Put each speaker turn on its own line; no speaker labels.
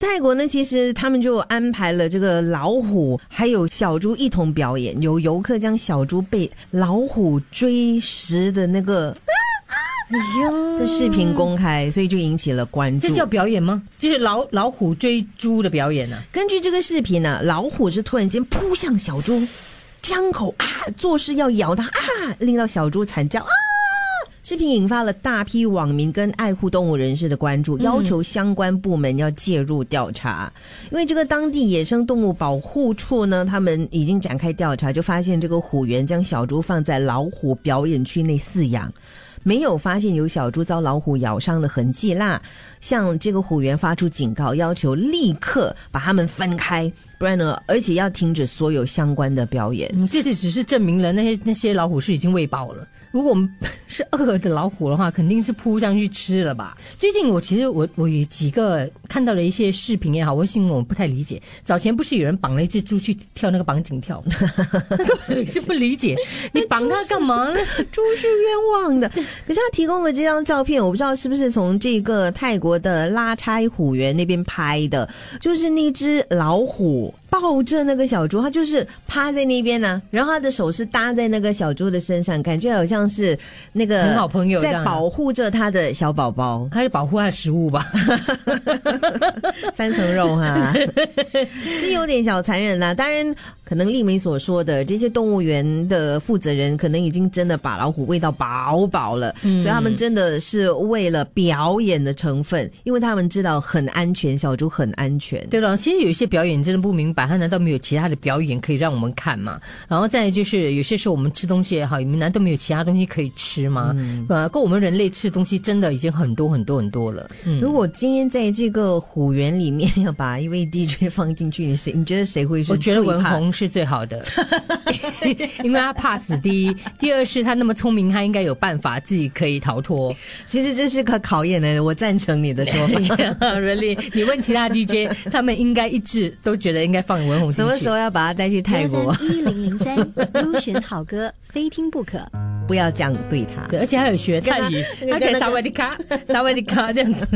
泰国呢，其实他们就安排了这个老虎还有小猪一同表演，有游客将小猪被老虎追食的那个这视频公开，所以就引起了关注。
这叫表演吗？就是老老虎追猪的表演呢、
根据这个视频呢，老虎是突然间扑向小猪，张口啊，做事要咬它啊，令到小猪惨叫啊。视频引发了大批网民跟爱护动物人士的关注，要求相关部门要介入调查。因为这个当地野生动物保护处呢，他们已经展开调查，就发现这个虎园将小猪放在老虎表演区内饲养。没有发现有小猪遭老虎咬伤的痕迹啦，向这个虎园发出警告，要求立刻把它们分开，不然呢，而且要停止所有相关的表演。
嗯，这就只是证明了那些那些老虎是已经喂饱了。如果我们是饿的老虎的话，肯定是扑上去吃了吧。最近我其实我我有几个看到了一些视频也好，微信我不太理解。早前不是有人绑了一只猪去跳那个绑井跳，我是不理解，你绑它干嘛呢？
猪是冤枉的，可是他提供的这张照片，我不知道是不是从这个泰国的拉差虎园那边拍的，就是那只老虎。more 抱着那个小猪，他就是趴在那边呢、然后他的手是搭在那个小猪的身上，感觉好像是那个
很好朋友
在保护着他的小宝宝。
他是保护他的食物吧。
三层肉哈，是有点小残忍啦。当然，可能丽梅所说的这些动物园的负责人，可能已经真的把老虎喂到饱饱了，所以他们真的是为了表演的成分，因为他们知道很安全，小猪很安全。
对了，其实有一些表演真的不明白，他难道没有其他的表演可以让我们看吗？然后再就是有些时候我们吃东西也好，你们难道没有其他东西可以吃吗？呃，够我们人类吃的东西真的已经很多很多很多了。嗯，
如果今天在这个虎园里面要把一位 DJ 放进去，你谁你觉得谁会是
我觉得文红是最好的，因为他怕死。第一，第二是他那么聪明，他应该有办法自己可以逃脱。
其实这是个考验来的，我赞成你的说法。
really，你问其他 DJ，他们应该一致都觉得应该放文红进去。
什么时候要把他带去泰国？
一零零三优选好歌，非听不可。
不要这样对他。
对，而且还有学泰语，
他
他可以
跟那个
萨瓦迪卡，萨瓦迪卡这样子。